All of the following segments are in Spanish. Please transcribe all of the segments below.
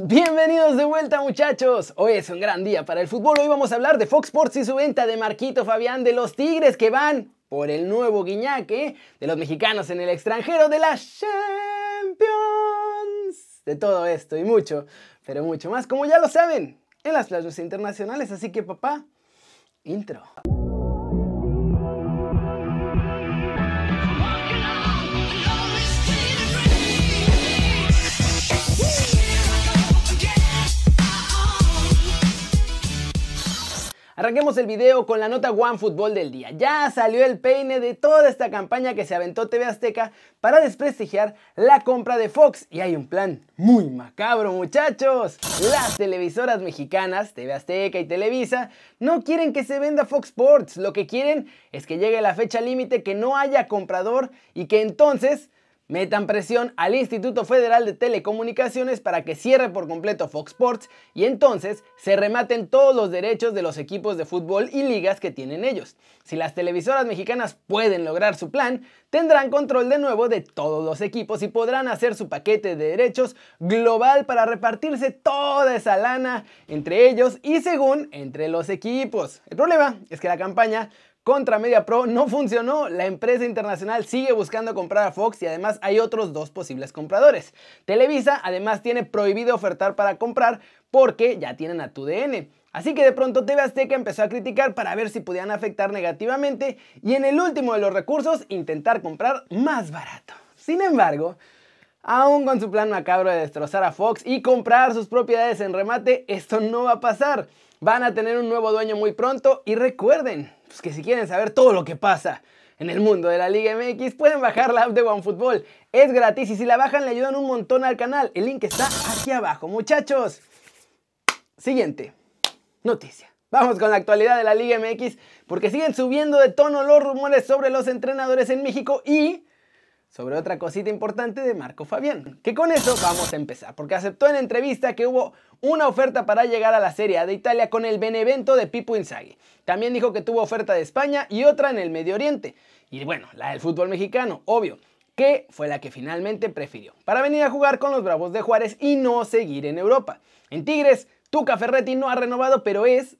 Bienvenidos de vuelta muchachos, hoy es un gran día para el fútbol, hoy vamos a hablar de Fox Sports y su venta de Marquito Fabián de los Tigres que van por el nuevo guiñaque de los mexicanos en el extranjero de la Champions, de todo esto y mucho, pero mucho más, como ya lo saben, en las playas internacionales, así que papá, intro. Arranquemos el video con la nota One Fútbol del día. Ya salió el peine de toda esta campaña que se aventó TV Azteca para desprestigiar la compra de Fox. Y hay un plan muy macabro, muchachos. Las televisoras mexicanas, TV Azteca y Televisa, no quieren que se venda Fox Sports. Lo que quieren es que llegue la fecha límite, que no haya comprador y que entonces Metan presión al Instituto Federal de Telecomunicaciones para que cierre por completo Fox Sports y entonces se rematen todos los derechos de los equipos de fútbol y ligas que tienen ellos. Si las televisoras mexicanas pueden lograr su plan, tendrán control de nuevo de todos los equipos y podrán hacer su paquete de derechos global para repartirse toda esa lana entre ellos y según entre los equipos. El problema es que la campaña contra Media Pro no funcionó. La empresa internacional sigue buscando comprar a Fox y además hay otros dos posibles compradores. Televisa además tiene prohibido ofertar para comprar porque ya tienen a tu DN. Así que de pronto TV Azteca empezó a criticar para ver si podían afectar negativamente y en el último de los recursos intentar comprar más barato. Sin embargo, aún con su plan macabro de destrozar a Fox y comprar sus propiedades en remate, esto no va a pasar. Van a tener un nuevo dueño muy pronto y recuerden, pues que si quieren saber todo lo que pasa en el mundo de la Liga MX, pueden bajar la app de OneFootball. Es gratis y si la bajan le ayudan un montón al canal. El link está aquí abajo, muchachos. Siguiente noticia. Vamos con la actualidad de la Liga MX porque siguen subiendo de tono los rumores sobre los entrenadores en México y sobre otra cosita importante de Marco Fabián. Que con eso vamos a empezar, porque aceptó en entrevista que hubo una oferta para llegar a la Serie A de Italia con el Benevento de Pipo Inzaghi. También dijo que tuvo oferta de España y otra en el Medio Oriente. Y bueno, la del fútbol mexicano, obvio, que fue la que finalmente prefirió, para venir a jugar con los Bravos de Juárez y no seguir en Europa. En Tigres, Tuca Ferretti no ha renovado, pero es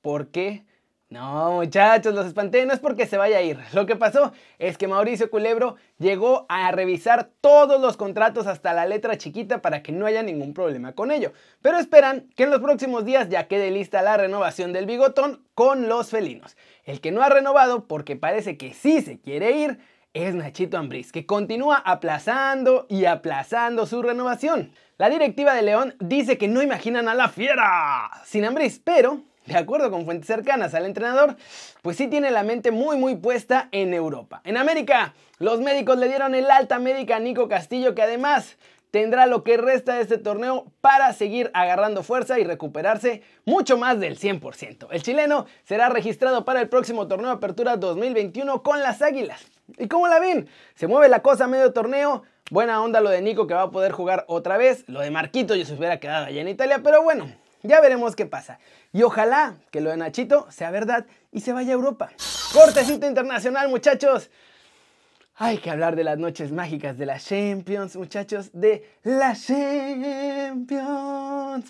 porque no, muchachos, los espanté, no es porque se vaya a ir. Lo que pasó es que Mauricio Culebro llegó a revisar todos los contratos hasta la letra chiquita para que no haya ningún problema con ello. Pero esperan que en los próximos días ya quede lista la renovación del bigotón con los felinos. El que no ha renovado, porque parece que sí se quiere ir, es Nachito Ambriz, que continúa aplazando y aplazando su renovación. La directiva de León dice que no imaginan a la fiera sin Ambriz, pero de acuerdo con fuentes cercanas al entrenador, pues sí tiene la mente muy muy puesta en Europa. En América, los médicos le dieron el alta médica a Nico Castillo, que además tendrá lo que resta de este torneo para seguir agarrando fuerza y recuperarse mucho más del 100%. El chileno será registrado para el próximo torneo Apertura 2021 con las Águilas. ¿Y cómo la ven? Se mueve la cosa a medio torneo. Buena onda lo de Nico que va a poder jugar otra vez. Lo de Marquito ya se hubiera quedado allá en Italia, pero bueno, ya veremos qué pasa. Y ojalá que lo de Nachito sea verdad y se vaya a Europa. Cortecito internacional, muchachos. Hay que hablar de las noches mágicas de la Champions, muchachos, de la Champions,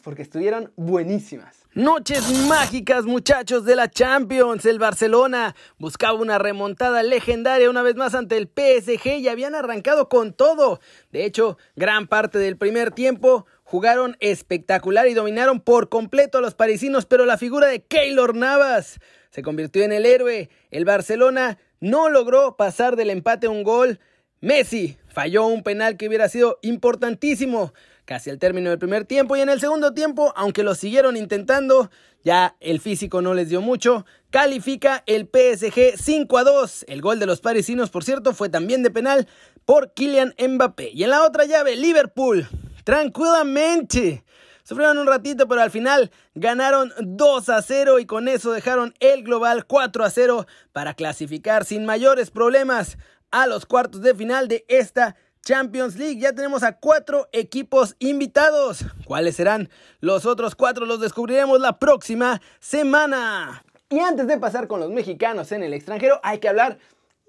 porque estuvieron buenísimas. Noches mágicas, muchachos, de la Champions. El Barcelona buscaba una remontada legendaria una vez más ante el PSG y habían arrancado con todo. De hecho, gran parte del primer tiempo jugaron espectacular y dominaron por completo a los parisinos, pero la figura de Keylor Navas se convirtió en el héroe. El Barcelona no logró pasar del empate a un gol. Messi falló un penal que hubiera sido importantísimo casi al término del primer tiempo y en el segundo tiempo, aunque lo siguieron intentando, ya el físico no les dio mucho, califica el PSG 5 a 2. El gol de los parisinos, por cierto, fue también de penal por Kylian Mbappé. Y en la otra llave, Liverpool tranquilamente. Sufrieron un ratito, pero al final ganaron 2 a 0 y con eso dejaron el global 4 a 0 para clasificar sin mayores problemas a los cuartos de final de esta Champions League. Ya tenemos a cuatro equipos invitados. ¿Cuáles serán los otros cuatro? Los descubriremos la próxima semana. Y antes de pasar con los mexicanos en el extranjero, hay que hablar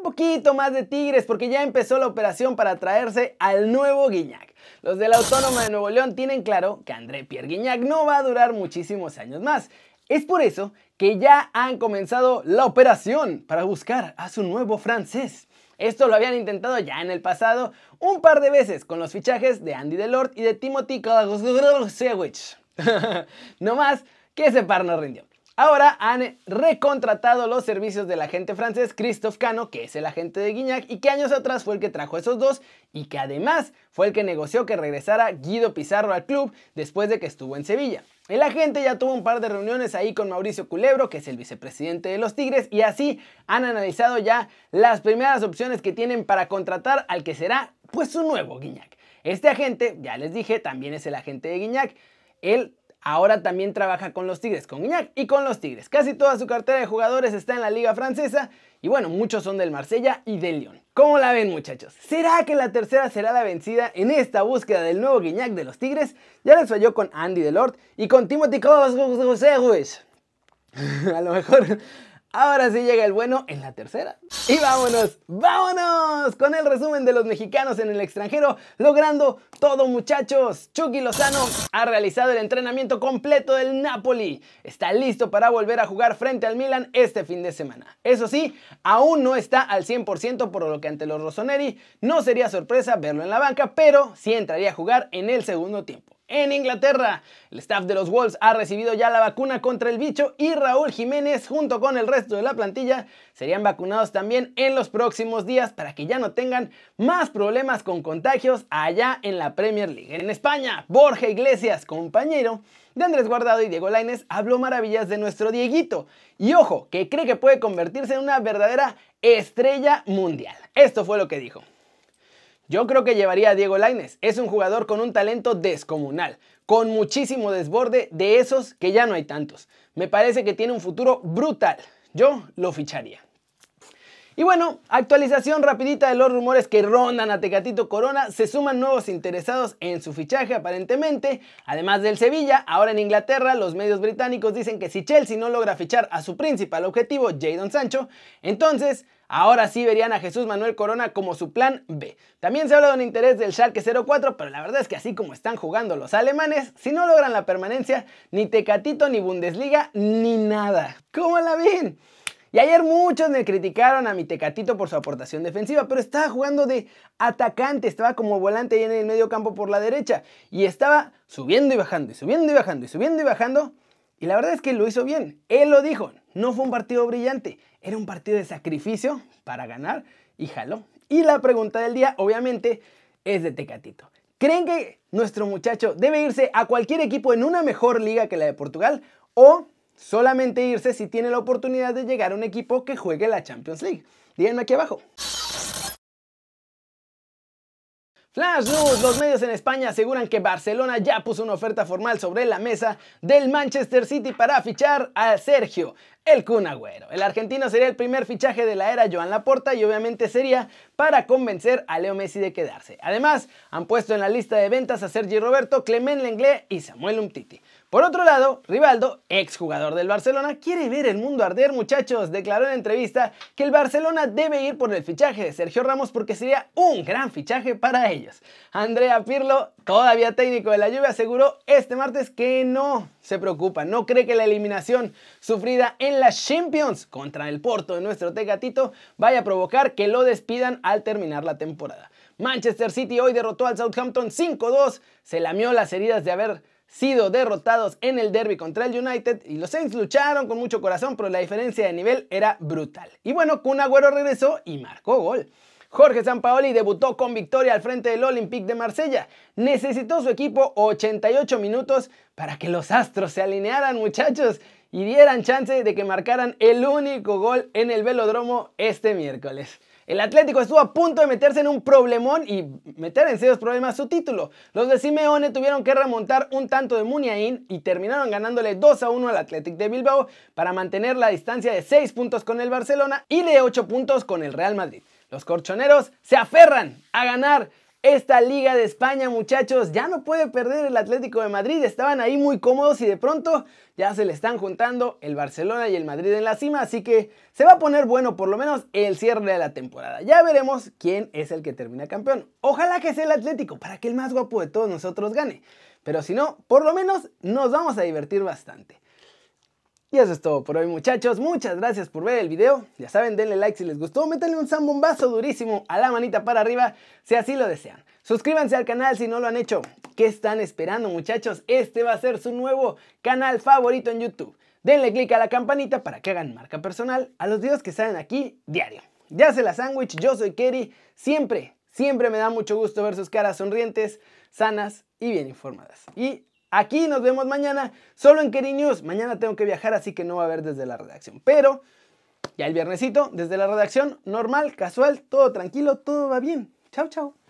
poquito más de Tigres porque ya empezó la operación para traerse al nuevo Guiñac. Los de la Autónoma de Nuevo León tienen claro que André Pierre Guignac no va a durar muchísimos años más. Es por eso que ya han comenzado la operación para buscar a su nuevo francés. Esto lo habían intentado ya en el pasado un par de veces con los fichajes de Andy Delort y de Timothy Kalagosewicz. no más que ese par no rindió. Ahora han recontratado los servicios del agente francés Christophe Cano, que es el agente de Guignac y que años atrás fue el que trajo esos dos y que además fue el que negoció que regresara Guido Pizarro al club después de que estuvo en Sevilla. El agente ya tuvo un par de reuniones ahí con Mauricio Culebro, que es el vicepresidente de los Tigres, y así han analizado ya las primeras opciones que tienen para contratar al que será pues su nuevo Guiñac. Este agente, ya les dije, también es el agente de Guiñac. Él ahora también trabaja con los Tigres, con Guiñac y con los Tigres. Casi toda su cartera de jugadores está en la liga francesa y bueno, muchos son del Marsella y del Lyon. ¿Cómo la ven muchachos? ¿Será que la tercera será la vencida en esta búsqueda del nuevo Guiñac de los Tigres? Ya les falló con Andy Delort y con Timothy Cosas. A lo mejor Ahora sí llega el bueno en la tercera. Y vámonos, vámonos con el resumen de los mexicanos en el extranjero, logrando todo muchachos. Chucky Lozano ha realizado el entrenamiento completo del Napoli. Está listo para volver a jugar frente al Milan este fin de semana. Eso sí, aún no está al 100% por lo que ante los Rossoneri no sería sorpresa verlo en la banca, pero sí entraría a jugar en el segundo tiempo. En Inglaterra, el staff de los Wolves ha recibido ya la vacuna contra el bicho y Raúl Jiménez junto con el resto de la plantilla serían vacunados también en los próximos días para que ya no tengan más problemas con contagios allá en la Premier League. En España, Borja Iglesias, compañero de Andrés Guardado y Diego Lainez, habló maravillas de nuestro Dieguito y ojo, que cree que puede convertirse en una verdadera estrella mundial. Esto fue lo que dijo. Yo creo que llevaría a Diego Laines. Es un jugador con un talento descomunal, con muchísimo desborde de esos que ya no hay tantos. Me parece que tiene un futuro brutal. Yo lo ficharía. Y bueno, actualización rapidita de los rumores que rondan a Tecatito Corona. Se suman nuevos interesados en su fichaje aparentemente. Además del Sevilla, ahora en Inglaterra, los medios británicos dicen que si Chelsea no logra fichar a su principal objetivo, Jadon Sancho, entonces Ahora sí verían a Jesús Manuel Corona como su plan B. También se habla de un interés del Schalke 04, pero la verdad es que así como están jugando los alemanes, si no logran la permanencia, ni Tecatito, ni Bundesliga, ni nada. ¿Cómo la ven? Y ayer muchos me criticaron a mi Tecatito por su aportación defensiva, pero estaba jugando de atacante, estaba como volante ahí en el medio campo por la derecha y estaba subiendo y bajando y subiendo y bajando y subiendo y bajando. Y la verdad es que lo hizo bien. Él lo dijo, no fue un partido brillante, era un partido de sacrificio para ganar y jaló. Y la pregunta del día, obviamente, es de Tecatito. ¿Creen que nuestro muchacho debe irse a cualquier equipo en una mejor liga que la de Portugal o solamente irse si tiene la oportunidad de llegar a un equipo que juegue la Champions League? Díganme aquí abajo. Flash News, los medios en España aseguran que Barcelona ya puso una oferta formal sobre la mesa del Manchester City para fichar a Sergio, el Kun Agüero. El argentino sería el primer fichaje de la era Joan Laporta y obviamente sería para convencer a Leo Messi de quedarse. Además, han puesto en la lista de ventas a Sergi Roberto, Clement Lenglet y Samuel Umtiti. Por otro lado, Rivaldo, exjugador del Barcelona, quiere ver el mundo arder, muchachos. Declaró en entrevista que el Barcelona debe ir por el fichaje de Sergio Ramos porque sería un gran fichaje para ellos. Andrea Pirlo, todavía técnico de la lluvia, aseguró este martes que no se preocupa, no cree que la eliminación sufrida en la Champions contra el Porto de nuestro Tecatito vaya a provocar que lo despidan al terminar la temporada. Manchester City hoy derrotó al Southampton 5-2, se lamió las heridas de haber sido derrotados en el derby contra el United y los Saints lucharon con mucho corazón, pero la diferencia de nivel era brutal. Y bueno, Kun Agüero regresó y marcó gol. Jorge Sampaoli debutó con victoria al frente del Olympique de Marsella. Necesitó su equipo 88 minutos para que los astros se alinearan, muchachos, y dieran chance de que marcaran el único gol en el velodromo este miércoles. El Atlético estuvo a punto de meterse en un problemón y meter en serios problemas su título. Los de Simeone tuvieron que remontar un tanto de Muniain y terminaron ganándole 2 a 1 al Athletic de Bilbao para mantener la distancia de 6 puntos con el Barcelona y de 8 puntos con el Real Madrid. Los corchoneros se aferran a ganar esta Liga de España, muchachos. Ya no puede perder el Atlético de Madrid. Estaban ahí muy cómodos y de pronto ya se le están juntando el Barcelona y el Madrid en la cima. Así que se va a poner bueno por lo menos el cierre de la temporada. Ya veremos quién es el que termina campeón. Ojalá que sea el Atlético para que el más guapo de todos nosotros gane. Pero si no, por lo menos nos vamos a divertir bastante. Y eso es todo por hoy muchachos, muchas gracias por ver el video, ya saben denle like si les gustó, métanle un zambombazo durísimo a la manita para arriba si así lo desean. Suscríbanse al canal si no lo han hecho, ¿qué están esperando muchachos? Este va a ser su nuevo canal favorito en YouTube. Denle click a la campanita para que hagan marca personal a los videos que salen aquí diario. Ya se la sándwich, yo soy Kerry, siempre, siempre me da mucho gusto ver sus caras sonrientes, sanas y bien informadas. Y Aquí nos vemos mañana, solo en Keri News. Mañana tengo que viajar, así que no va a haber desde la redacción. Pero ya el viernesito, desde la redacción, normal, casual, todo tranquilo, todo va bien. Chao, chao.